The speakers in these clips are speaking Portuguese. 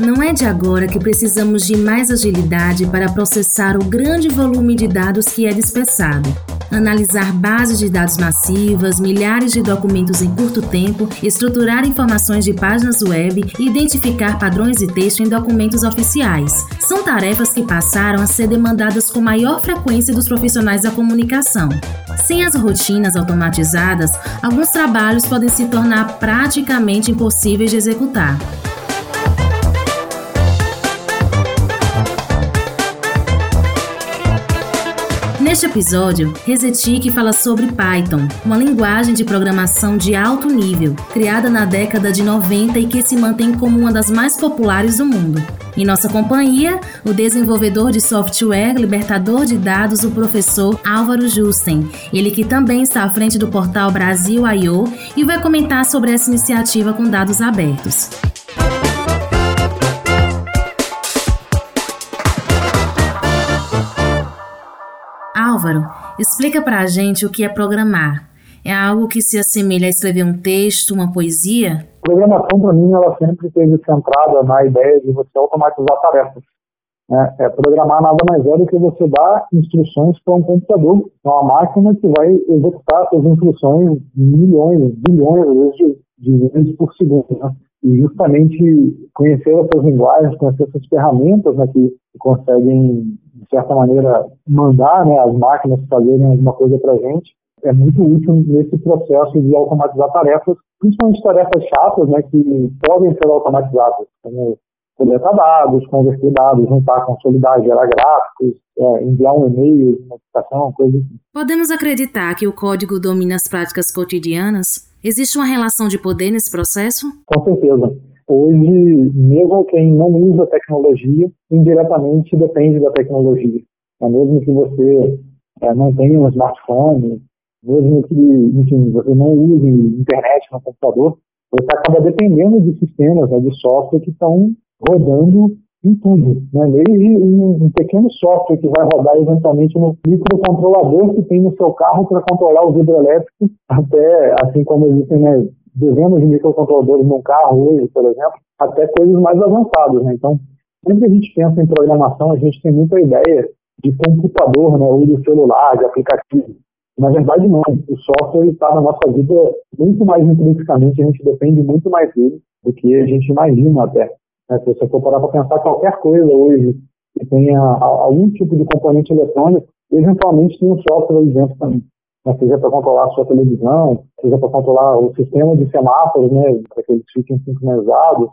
Não é de agora que precisamos de mais agilidade para processar o grande volume de dados que é dispersado. Analisar bases de dados massivas, milhares de documentos em curto tempo, estruturar informações de páginas web e identificar padrões de texto em documentos oficiais. São tarefas que passaram a ser demandadas com maior frequência dos profissionais da comunicação. Sem as rotinas automatizadas, alguns trabalhos podem se tornar praticamente impossíveis de executar. Neste episódio, Resetic fala sobre Python, uma linguagem de programação de alto nível, criada na década de 90 e que se mantém como uma das mais populares do mundo. Em nossa companhia, o desenvolvedor de software libertador de dados, o professor Álvaro Justen, ele que também está à frente do portal Brasil I.O. e vai comentar sobre essa iniciativa com dados abertos. Álvaro, explica para a gente o que é programar. É algo que se assemelha a escrever um texto, uma poesia? Programação, para mim, ela sempre esteve centrada na ideia de você automatizar tarefas. Né? É, programar nada mais é do que você dar instruções para um computador, uma máquina que vai executar essas instruções milhões, bilhões de, de vezes por segundo. Né? E justamente conhecer essas linguagens, conhecer essas ferramentas né, que, conseguem de certa maneira, mandar né, as máquinas fazerem alguma coisa para a gente, é muito útil nesse processo de automatizar tarefas, principalmente tarefas chatas, né, que podem ser automatizadas, como coletar dados, converter dados, juntar, consolidar, gerar gráficos, é, enviar um e-mail, notificação, coisa assim. Podemos acreditar que o código domina as práticas cotidianas? Existe uma relação de poder nesse processo? Com certeza. Hoje, mesmo quem não usa tecnologia, indiretamente depende da tecnologia. É mesmo que você é, não tenha um smartphone, mesmo que enfim, você não use internet no computador, você acaba dependendo de sistemas, né, de software que estão rodando em tudo. Né? Desde um, pequeno software que vai rodar eventualmente no microcontrolador que tem no seu carro para controlar o vidro elétrico, até assim como existem né, dezenas de microcontroladores num carro hoje, por exemplo, até coisas mais avançadas. Né? Então, sempre que a gente pensa em programação, a gente tem muita ideia de computador, né, ou de celular, de aplicativo. Na verdade, não. O software está na nossa vida muito mais intrinsecamente, a gente depende muito mais dele do que a gente imagina até. Né? Se você for parar para pensar qualquer coisa hoje que tenha algum tipo de componente eletrônico, eventualmente tem um software ali dentro também né, seja para controlar a sua televisão, seja para controlar o sistema de semáforos, né, para que eles fiquem sincronizados,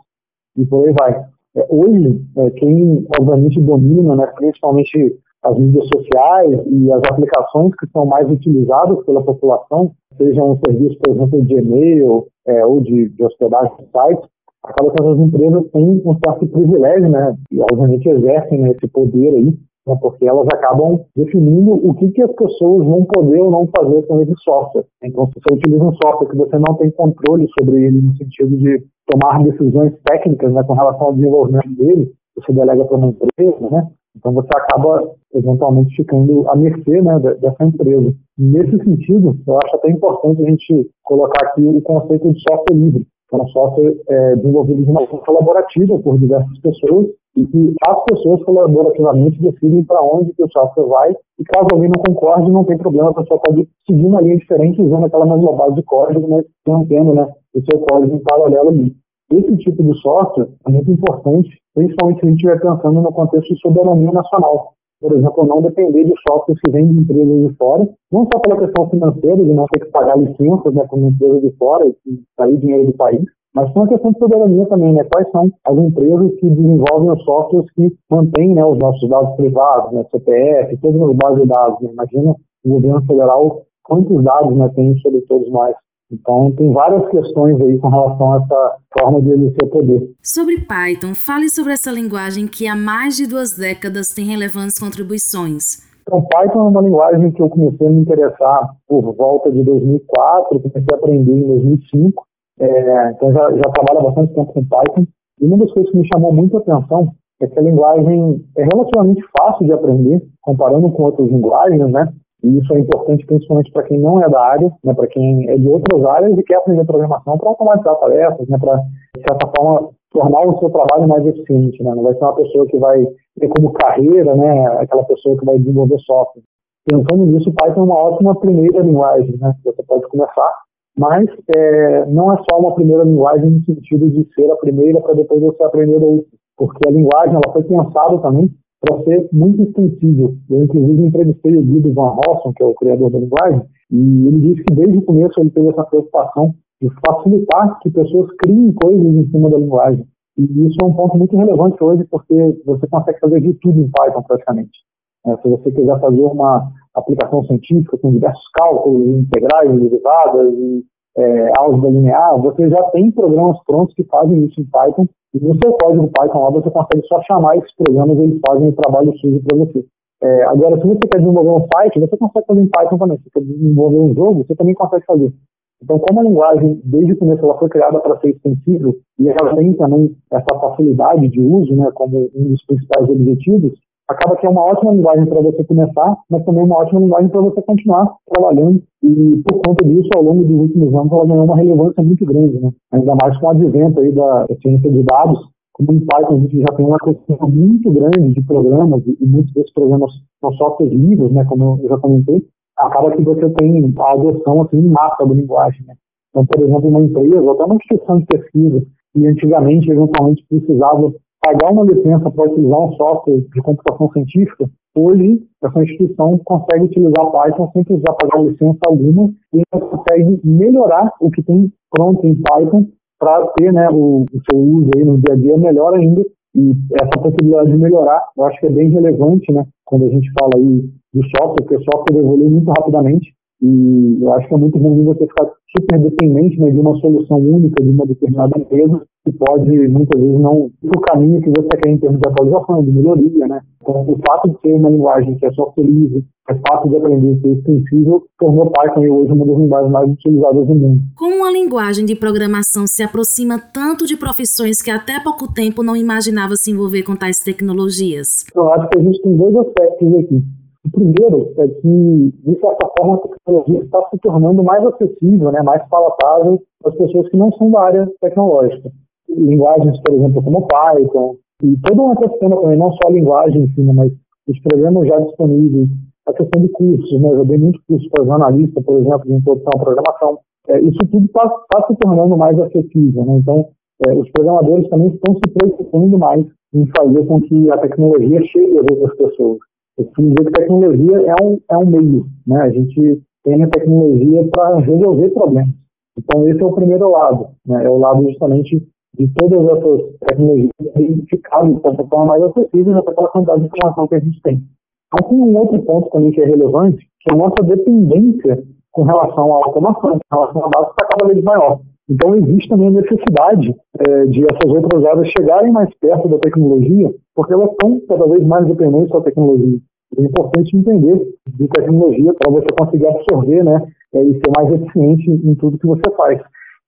e por aí vai. É, hoje, é, quem obviamente domina, né, principalmente as mídias sociais e as aplicações que são mais utilizadas pela população, sejam um serviços, por exemplo, de e-mail é, ou de, de hospedagem de sites, acaba que essas empresas têm um certo privilégio, né, e obviamente exercem né, esse poder aí né, porque elas acabam definindo o que, que as pessoas vão poder ou não fazer com esse software. Então, se você utiliza um software que você não tem controle sobre ele no sentido de tomar decisões técnicas né, com relação ao desenvolvimento dele, você delega para uma empresa, né? Então você acaba eventualmente ficando à mercê né, dessa empresa. Nesse sentido, eu acho até importante a gente colocar aqui o conceito de software livre, é software é, desenvolvido de uma forma colaborativa por diversas pessoas e que as pessoas colaborativamente decidem para onde que o software vai e caso alguém não concorde, não tem problema, a pessoa pode seguir uma linha diferente usando aquela mesma base de código, mas mantendo né, o seu código em paralelo ali. Esse tipo de software é muito importante, principalmente se a gente estiver pensando no contexto de soberania nacional. Por exemplo, não depender de softwares que vêm de empresas de fora, não só pela questão financeira, de não ter que pagar licenças né, como empresa de fora e sair dinheiro do país, mas tem uma questão de soberania também, né? Quais são as empresas que desenvolvem os softwares que mantêm né, os nossos dados privados, né? CPF, todas as bases de dados. Né? Imagina o governo federal quantos dados né, tem sobre todos nós. Então, tem várias questões aí com relação a essa forma de exercer poder. Sobre Python, fale sobre essa linguagem que há mais de duas décadas tem relevantes contribuições. Então, Python é uma linguagem que eu comecei a me interessar por volta de 2004, comecei a aprender em 2005. É, então já, já trabalho há bastante tempo com Python. E uma das coisas que me chamou muito a atenção é que a linguagem é relativamente fácil de aprender, comparando com outras linguagens, né? E isso é importante principalmente para quem não é da área, né? para quem é de outras áreas e quer aprender programação para automatizar tarefas, né? para, de certa forma, tornar o seu trabalho mais eficiente, né? Não vai ser uma pessoa que vai ter como carreira, né, aquela pessoa que vai desenvolver software. Pensando nisso, o Python é uma ótima primeira linguagem, né? Você pode começar, mas é, não é só uma primeira linguagem no sentido de ser a primeira para depois você aprender outra, porque a linguagem ela foi pensada também para ser muito extensível. Eu, inclusive, entrevistei o Guido Van Rossum, que é o criador da linguagem, e ele disse que desde o começo ele teve essa preocupação de facilitar que pessoas criem coisas em cima da linguagem. E isso é um ponto muito relevante hoje, porque você consegue fazer de tudo em Python praticamente. É, se você quiser fazer uma aplicação científica com diversos cálculos, integrais, derivadas e é, álgebra linear, você já tem programas prontos que fazem isso em Python. E no seu código Python lá, você consegue só chamar esses programas e eles fazem o trabalho sujo para você. É, agora, se você quer desenvolver um site, você consegue fazer em Python também. Se você quer desenvolver um jogo, você também consegue fazer. Então, como a linguagem, desde o começo, ela foi criada para ser extensível e ela tem também essa facilidade de uso, né, como um dos principais objetivos, acaba que é uma ótima linguagem para você começar, mas também uma ótima linguagem para você continuar trabalhando. E por conta disso, ao longo dos últimos anos, ela ganhou uma relevância muito grande, né? Ainda mais com o advento aí da ciência de dados, como em Python a gente já tem uma questão muito grande de programas, e muitos desses programas são softwares livres, né, como eu já comentei, acaba que você tem a adoção assim, massa da linguagem. Né? Então, por exemplo, uma empresa, ou até uma instituição de pesquisa, que antigamente, eventualmente, precisava pagar uma licença para utilizar um software de computação científica, hoje essa instituição consegue utilizar Python sem precisar pagar licença alguma e consegue melhorar o que tem pronto em Python para ter né, o, o, seu uso aí no dia a dia melhor ainda. E essa possibilidade de melhorar, eu acho que é bem relevante, né? Quando a gente fala aí do software, porque o software evolui muito rapidamente e eu acho que é muito ruim você ficar super dependente né, de uma solução única de uma determinada empresa que pode, muitas vezes, não ir o caminho que você quer em termos de atualização, de melhoria, né? Então, o fato de ser uma linguagem que é software livre, é fácil de aprender, ser extensível, tornou Python hoje uma das linguagens mais utilizadas do mundo. Como uma linguagem de programação se aproxima tanto de profissões que até pouco tempo não imaginava se envolver com tais tecnologias? Eu acho que a gente tem dois aspectos aqui. O primeiro é que, de certa forma, a tecnologia está se tornando mais acessível, né, mais palatável para as pessoas que não são da área tecnológica. Linguagens, por exemplo, como Python, e toda uma questão também, não só a linguagem em si, mas os programas já disponíveis, a questão de cursos, né, eu dei muitos cursos para jornalista, por exemplo, de introdução à programação. É, isso tudo está tá se tornando mais acessível. Né? Então, é, os programadores também estão se preocupando mais em fazer com que a tecnologia chegue às outras pessoas. Eu costumo dizer que tecnologia é um, é um meio, né? A gente tem a tecnologia para resolver problemas. Então, esse é o primeiro lado, né? É o lado justamente de todas essas tecnologias identificadas de forma mais acessíveis até pela quantidade de informação que a gente tem. Então, tem um outro ponto também que é relevante, que é a nossa dependência com relação à automação, com relação a dados, está cada vez maior. Então, existe também a necessidade é, de essas outras áreas chegarem mais perto da tecnologia, porque elas estão cada vez mais dependentes da tecnologia. É importante entender de tecnologia para você conseguir absorver né, é, e ser mais eficiente em tudo que você faz.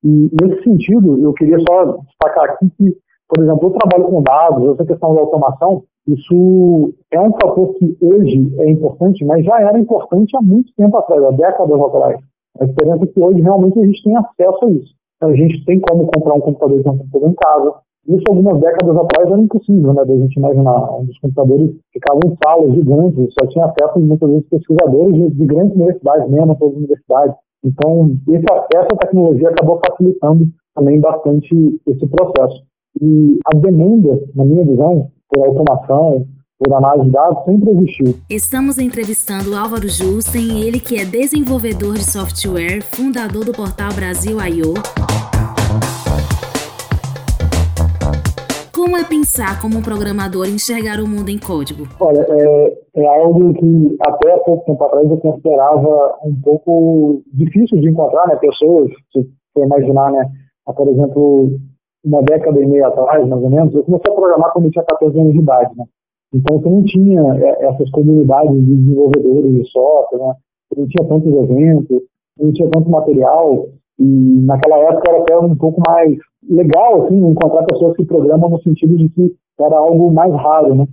E, nesse sentido, eu queria só destacar aqui que, por exemplo, o trabalho com dados, essa questão da automação, isso é um fator que hoje é importante, mas já era importante há muito tempo atrás, há décadas atrás. A diferença é que hoje realmente a gente tem acesso a isso a gente tem como comprar um computador de um computador em casa. Isso algumas décadas atrás era impossível, né, da gente imaginar. Os computadores ficavam em salas gigantes, só tinha acesso muitas vezes pesquisadores de, de grandes universidades mesmo, todas as universidades. Então, acesso à tecnologia acabou facilitando também bastante esse processo. E a demanda, na minha visão, por automação, por análise de dados sempre existiu. Estamos entrevistando Álvaro Justen, ele que é desenvolvedor de software, fundador do portal Brasil I.O. Como é pensar como um programador enxergar o mundo em código? Olha, é, é algo que até pouco tempo atrás eu considerava um pouco difícil de encontrar, né? Pessoas, se você imaginar, né? Por exemplo, uma década e meia atrás, mais ou menos, eu comecei a programar quando eu tinha 14 anos de idade, né? Então você não tinha é, essas comunidades de desenvolvedores de software, né? Você não tinha tantos eventos, não tinha tanto material, e naquela época era até um pouco mais legal, assim, encontrar pessoas que programam no sentido de que era algo mais raro, né?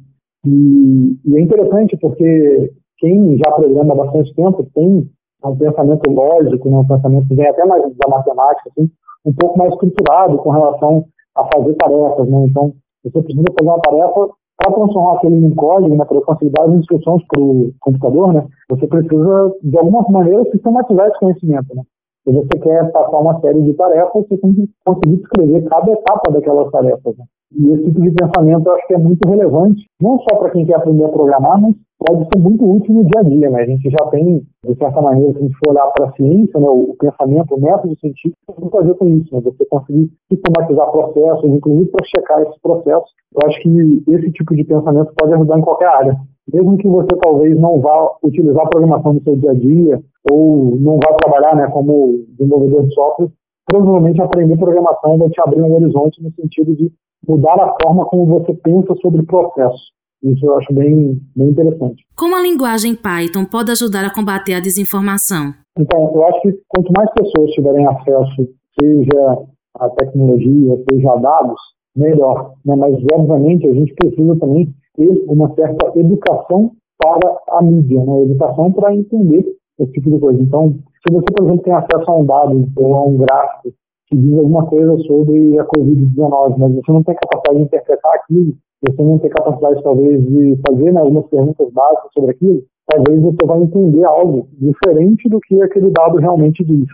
E, e é interessante porque quem já programa há bastante tempo tem um pensamento lógico, né? um pensamento que vem até mais da matemática, assim, um pouco mais estruturado com relação a fazer tarefas, né? Então, você precisa fazer uma tarefa para transformar aquele em código, né, para dar as instruções para o computador, né, você precisa, de alguma maneira, sistematizar esse conhecimento. Né? Se você quer passar uma série de tarefas, você tem que conseguir escrever cada etapa daquelas tarefas. Né? E esse tipo de pensamento eu acho que é muito relevante, não só para quem quer aprender a programar, mas pode ser muito útil no dia a dia. Né? A gente já tem, de certa maneira, se a gente for olhar para a ciência, né, o pensamento, o método científico tem muito a ver com isso. Né? Você conseguir sistematizar processos, inclusive para checar esses processos. Eu acho que esse tipo de pensamento pode ajudar em qualquer área. Mesmo que você talvez não vá utilizar a programação no seu dia a dia, ou não vá trabalhar né, como desenvolvedor de software, provavelmente aprender programação vai te abrir um horizonte no sentido de mudar a forma como você pensa sobre o processo. Isso eu acho bem, bem interessante. Como a linguagem Python pode ajudar a combater a desinformação? Então, eu acho que quanto mais pessoas tiverem acesso, seja a tecnologia, seja a dados, melhor. Né? Mas, obviamente, a gente precisa também ter uma certa educação para a mídia, né? educação para entender esse tipo de coisa. Então, se você, por exemplo, tem acesso a um dado ou a um gráfico que diz alguma coisa sobre a Covid-19, mas você não tem capacidade de interpretar aquilo, você não tem capacidade, talvez, de fazer né, algumas perguntas básicas sobre aquilo, talvez você vai entender algo diferente do que aquele dado realmente diz.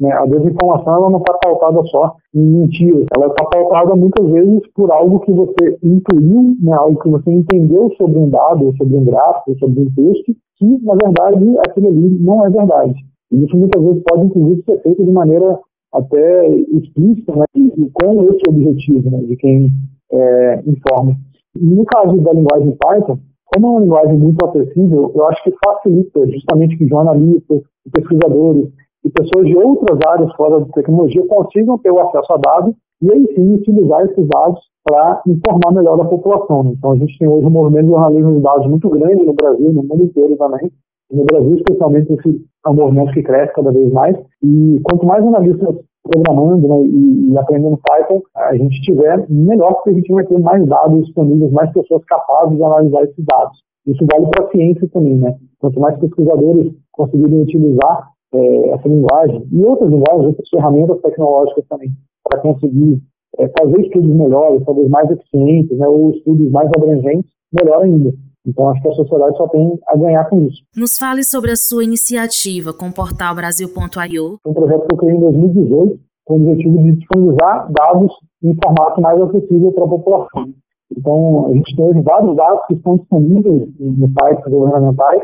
Né? A desinformação ela não está pautada só em mentiras, ela está pautada muitas vezes por algo que você intuiu, né? algo que você entendeu sobre um dado, sobre um gráfico, sobre um texto, que na verdade aquilo ali não é verdade. E isso muitas vezes pode inclusive ser feito de maneira até explícita, né? e com esse objetivo né? de quem é, informa. No caso da linguagem Python, como é uma linguagem muito acessível, eu acho que facilita justamente que jornalistas, pesquisadores e pessoas de outras áreas fora da tecnologia consigam ter o acesso a dados e aí sim utilizar esses dados para informar melhor a população. Então a gente tem hoje um movimento de jornalismo de dados muito grande no Brasil, no mundo inteiro também. No Brasil, especialmente, esse é um movimento que cresce cada vez mais. E quanto mais analistas programando né, e, e, aprendendo Python, a gente tiver, melhor, porque a gente vai ter mais dados disponíveis, mais pessoas capazes de analisar esses dados. Isso vale para a ciência também, né? Quanto mais pesquisadores conseguirem utilizar é, essa linguagem e outras linguagens, outras ferramentas tecnológicas também, para conseguir é, fazer estudos melhores, talvez mais eficientes, né, ou estudos mais abrangentes, melhor ainda. Então, acho que a sociedade só tem a ganhar com isso. Nos fale sobre a sua iniciativa com o portal Brasil.io. É um projeto que eu criei em 2018 com o objetivo de disponibilizar dados em formato mais acessível para a população. Então, a gente tem hoje vários dados que estão disponíveis nos sites governamentais,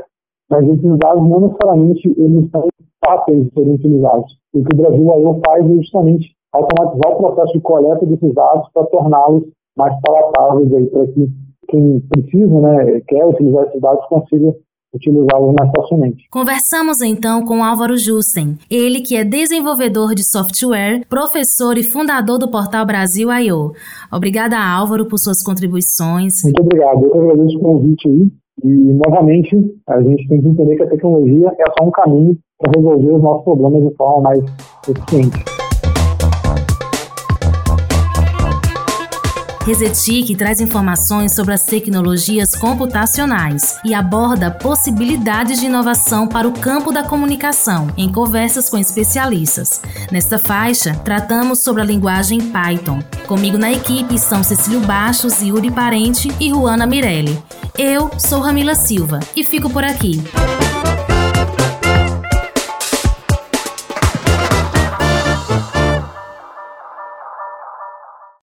mas esses dados não necessariamente eles são fáceis de serem utilizados. O que o Brasil faz é justamente automatizar o processo de coleta desses dados para torná-los mais palatáveis para que quem precisa, né, quer utilizar esses dados, consiga utilizá-los mais facilmente. Conversamos então com Álvaro Jussen, ele que é desenvolvedor de software, professor e fundador do portal Brasil I.O. Obrigada, Álvaro, por suas contribuições. Muito obrigado. Eu agradeço o convite aí. E, novamente, a gente tem que entender que a tecnologia é só um caminho para resolver os nossos problemas de forma mais eficiente. Resetic traz informações sobre as tecnologias computacionais e aborda possibilidades de inovação para o campo da comunicação em conversas com especialistas. Nesta faixa, tratamos sobre a linguagem Python. Comigo na equipe são Cecílio Baixos, Yuri Parente e Juana Mirelli. Eu sou Ramila Silva e fico por aqui.